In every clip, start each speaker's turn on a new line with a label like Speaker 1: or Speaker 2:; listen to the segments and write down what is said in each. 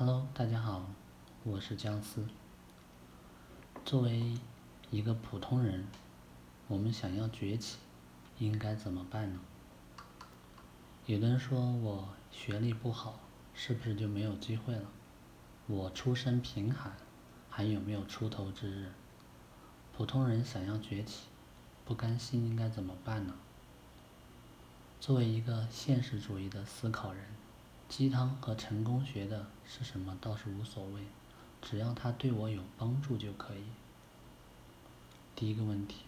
Speaker 1: Hello，大家好，我是姜思。作为一个普通人，我们想要崛起，应该怎么办呢？有的人说我学历不好，是不是就没有机会了？我出身贫寒，还有没有出头之日？普通人想要崛起，不甘心应该怎么办呢？作为一个现实主义的思考人。鸡汤和成功学的是什么倒是无所谓，只要它对我有帮助就可以。第一个问题，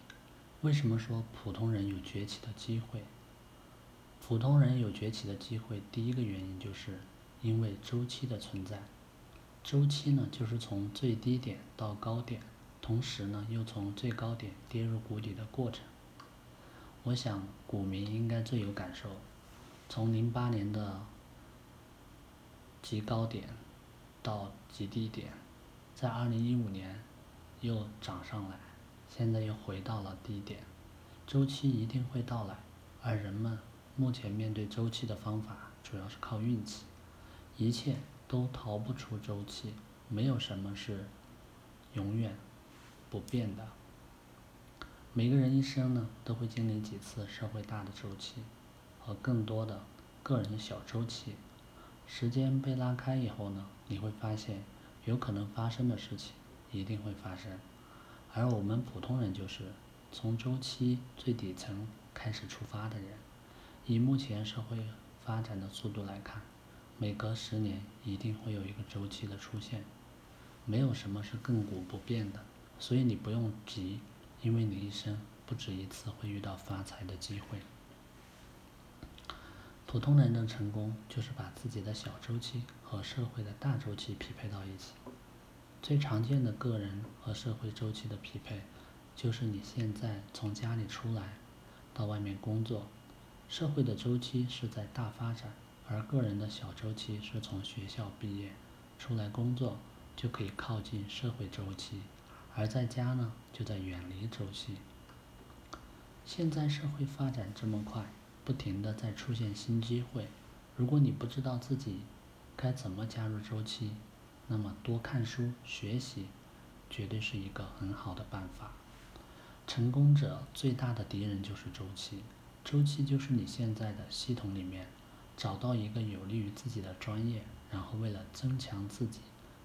Speaker 1: 为什么说普通人有崛起的机会？普通人有崛起的机会，第一个原因就是因为周期的存在。周期呢，就是从最低点到高点，同时呢又从最高点跌入谷底的过程。我想股民应该最有感受，从零八年的。极高点到极低点，在二零一五年又涨上来，现在又回到了低点。周期一定会到来，而人们目前面对周期的方法主要是靠运气。一切都逃不出周期，没有什么是永远不变的。每个人一生呢，都会经历几次社会大的周期和更多的个人小周期。时间被拉开以后呢，你会发现，有可能发生的事情一定会发生，而我们普通人就是从周期最底层开始出发的人。以目前社会发展的速度来看，每隔十年一定会有一个周期的出现，没有什么是亘古不变的，所以你不用急，因为你一生不止一次会遇到发财的机会。普通人的成功就是把自己的小周期和社会的大周期匹配到一起。最常见的个人和社会周期的匹配，就是你现在从家里出来，到外面工作。社会的周期是在大发展，而个人的小周期是从学校毕业出来工作，就可以靠近社会周期；而在家呢，就在远离周期。现在社会发展这么快。不停的在出现新机会，如果你不知道自己该怎么加入周期，那么多看书学习绝对是一个很好的办法。成功者最大的敌人就是周期，周期就是你现在的系统里面找到一个有利于自己的专业，然后为了增强自己，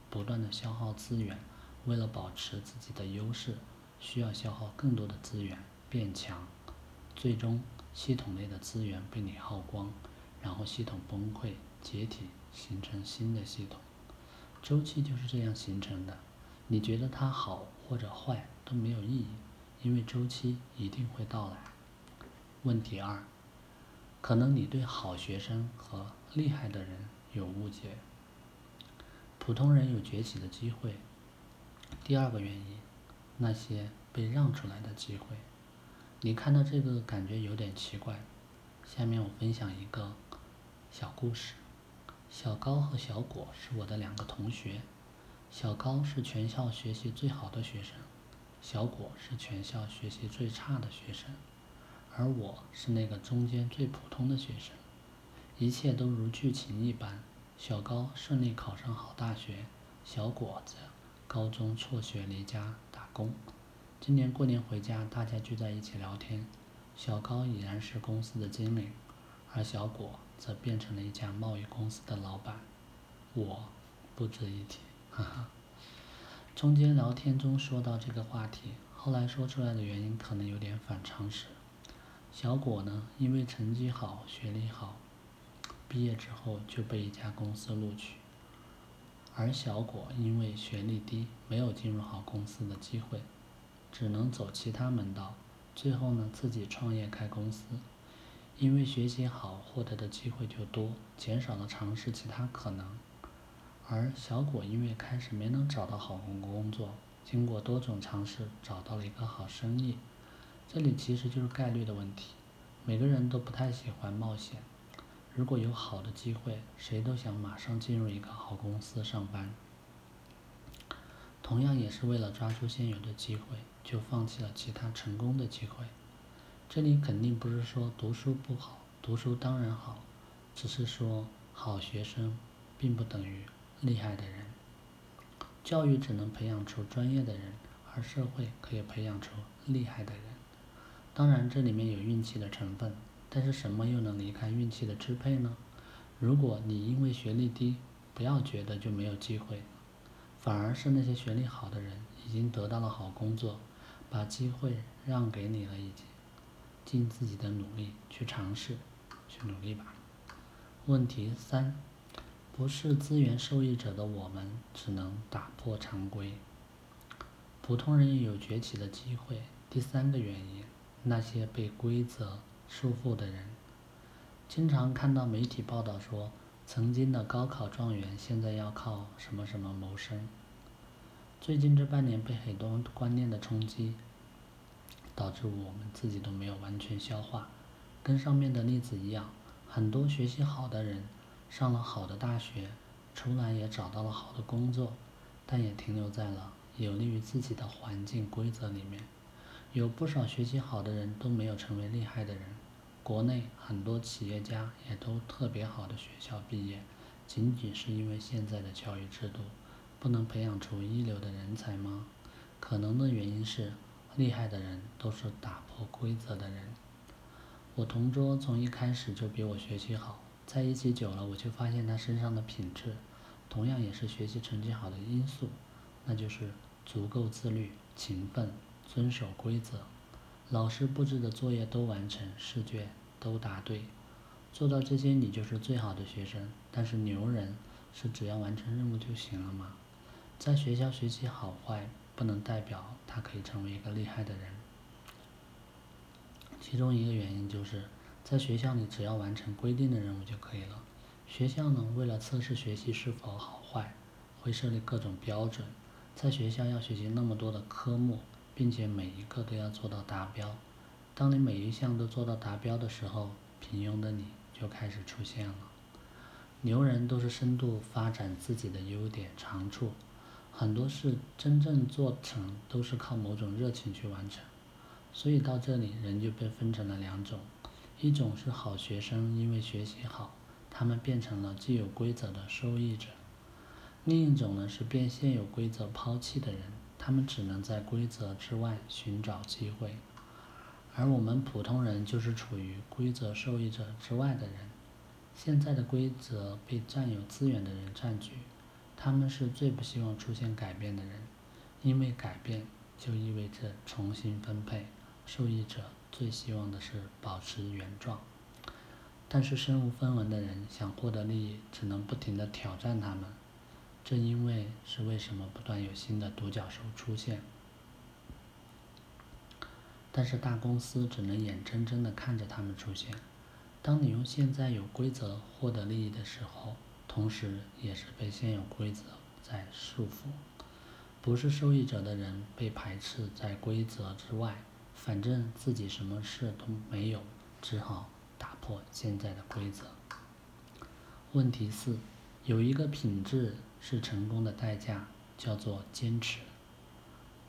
Speaker 1: 不断的消耗资源，为了保持自己的优势，需要消耗更多的资源变强，最终。系统内的资源被你耗光，然后系统崩溃解体，形成新的系统。周期就是这样形成的。你觉得它好或者坏都没有意义，因为周期一定会到来。问题二，可能你对好学生和厉害的人有误解。普通人有崛起的机会。第二个原因，那些被让出来的机会。你看到这个感觉有点奇怪，下面我分享一个小故事。小高和小果是我的两个同学，小高是全校学习最好的学生，小果是全校学习最差的学生，而我是那个中间最普通的学生。一切都如剧情一般，小高顺利考上好大学，小果子高中辍学离家打工。今年过年回家，大家聚在一起聊天。小高已然是公司的经理，而小果则变成了一家贸易公司的老板。我不值一提，哈哈。中间聊天中说到这个话题，后来说出来的原因可能有点反常识。小果呢，因为成绩好、学历好，毕业之后就被一家公司录取；而小果因为学历低，没有进入好公司的机会。只能走其他门道，最后呢自己创业开公司，因为学习好获得的机会就多，减少了尝试其他可能。而小果因为开始没能找到好工工作，经过多种尝试找到了一个好生意。这里其实就是概率的问题，每个人都不太喜欢冒险。如果有好的机会，谁都想马上进入一个好公司上班。同样也是为了抓住现有的机会，就放弃了其他成功的机会。这里肯定不是说读书不好，读书当然好，只是说好学生并不等于厉害的人。教育只能培养出专业的人，而社会可以培养出厉害的人。当然，这里面有运气的成分，但是什么又能离开运气的支配呢？如果你因为学历低，不要觉得就没有机会，反而是那些学历好的人已经得到了好工作，把机会让给你了，已经尽自己的努力去尝试，去努力吧。问题三，不是资源受益者的我们，只能打破常规。普通人也有崛起的机会。第三个原因。那些被规则束缚的人，经常看到媒体报道说，曾经的高考状元现在要靠什么什么谋生。最近这半年被很多观念的冲击，导致我们自己都没有完全消化。跟上面的例子一样，很多学习好的人，上了好的大学，出来也找到了好的工作，但也停留在了有利于自己的环境规则里面。有不少学习好的人都没有成为厉害的人，国内很多企业家也都特别好的学校毕业，仅仅是因为现在的教育制度不能培养出一流的人才吗？可能的原因是，厉害的人都是打破规则的人。我同桌从一开始就比我学习好，在一起久了，我就发现他身上的品质，同样也是学习成绩好的因素，那就是足够自律、勤奋。遵守规则，老师布置的作业都完成，试卷都答对，做到这些你就是最好的学生。但是牛人是只要完成任务就行了吗？在学校学习好坏不能代表他可以成为一个厉害的人。其中一个原因就是在学校里只要完成规定的任务就可以了。学校呢为了测试学习是否好坏，会设立各种标准。在学校要学习那么多的科目。并且每一个都要做到达标。当你每一项都做到达标的时候，平庸的你就开始出现了。牛人都是深度发展自己的优点长处，很多事真正做成都是靠某种热情去完成。所以到这里，人就被分成了两种：一种是好学生，因为学习好，他们变成了既有规则的受益者；另一种呢是被现有规则抛弃的人。他们只能在规则之外寻找机会，而我们普通人就是处于规则受益者之外的人。现在的规则被占有资源的人占据，他们是最不希望出现改变的人，因为改变就意味着重新分配。受益者最希望的是保持原状，但是身无分文的人想获得利益，只能不停地挑战他们。正因为是为什么不断有新的独角兽出现，但是大公司只能眼睁睁地看着他们出现。当你用现在有规则获得利益的时候，同时也是被现有规则在束缚。不是受益者的人被排斥在规则之外，反正自己什么事都没有，只好打破现在的规则。问题四，有一个品质。是成功的代价，叫做坚持。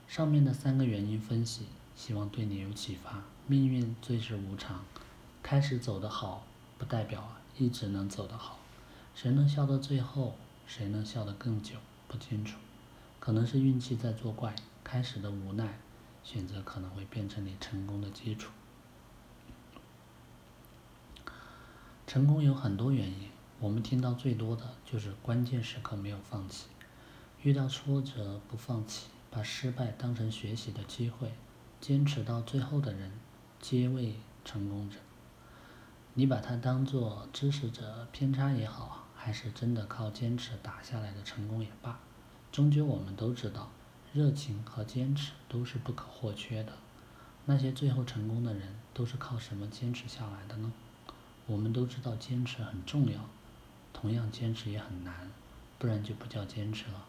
Speaker 1: 上面的三个原因分析，希望对你有启发。命运最是无常，开始走得好，不代表一直能走得好。谁能笑到最后，谁能笑得更久，不清楚。可能是运气在作怪，开始的无奈，选择可能会变成你成功的基础。成功有很多原因。我们听到最多的就是关键时刻没有放弃，遇到挫折不放弃，把失败当成学习的机会，坚持到最后的人，皆为成功者。你把它当做知识者偏差也好，还是真的靠坚持打下来的成功也罢，终究我们都知道，热情和坚持都是不可或缺的。那些最后成功的人都是靠什么坚持下来的呢？我们都知道坚持很重要。同样坚持也很难，不然就不叫坚持了。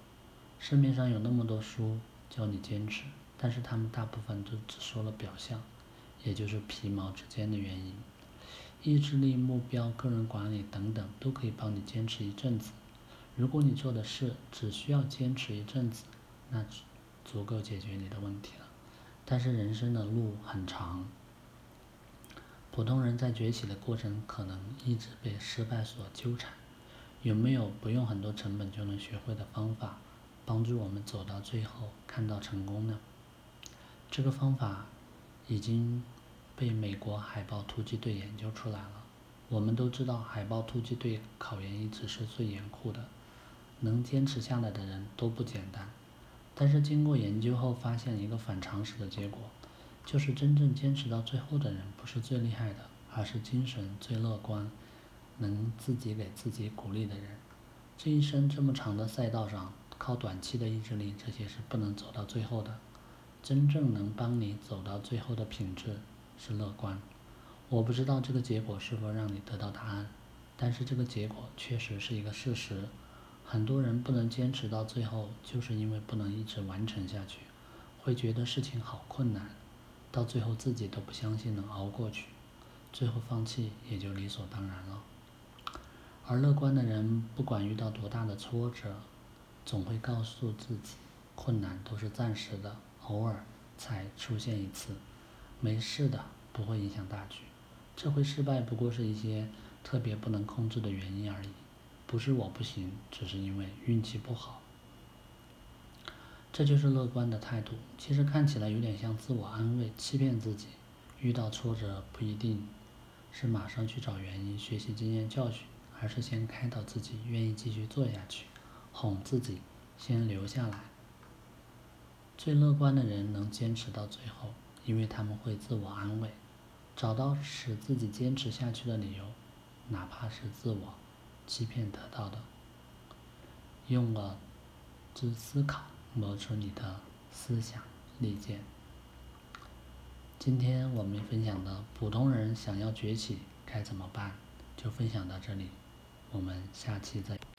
Speaker 1: 市面上有那么多书教你坚持，但是他们大部分都只说了表象，也就是皮毛之间的原因。意志力、目标、个人管理等等都可以帮你坚持一阵子。如果你做的事只需要坚持一阵子，那足够解决你的问题了。但是人生的路很长，普通人在崛起的过程可能一直被失败所纠缠。有没有不用很多成本就能学会的方法，帮助我们走到最后看到成功呢？这个方法已经被美国海豹突击队研究出来了。我们都知道，海豹突击队考研一直是最严酷的，能坚持下来的人都不简单。但是经过研究后，发现一个反常识的结果，就是真正坚持到最后的人不是最厉害的，而是精神最乐观。能自己给自己鼓励的人，这一生这么长的赛道上，靠短期的意志力，这些是不能走到最后的。真正能帮你走到最后的品质是乐观。我不知道这个结果是否让你得到答案，但是这个结果确实是一个事实。很多人不能坚持到最后，就是因为不能一直完成下去，会觉得事情好困难，到最后自己都不相信能熬过去，最后放弃也就理所当然了。而乐观的人，不管遇到多大的挫折，总会告诉自己，困难都是暂时的，偶尔才出现一次，没事的，不会影响大局。这回失败不过是一些特别不能控制的原因而已，不是我不行，只是因为运气不好。这就是乐观的态度。其实看起来有点像自我安慰，欺骗自己。遇到挫折不一定是马上去找原因，学习经验教训。而是先开导自己，愿意继续做下去，哄自己先留下来。最乐观的人能坚持到最后，因为他们会自我安慰，找到使自己坚持下去的理由，哪怕是自我欺骗得到的。用了之思考磨出你的思想利剑。今天我们分享的普通人想要崛起该怎么办，就分享到这里。我们下期再。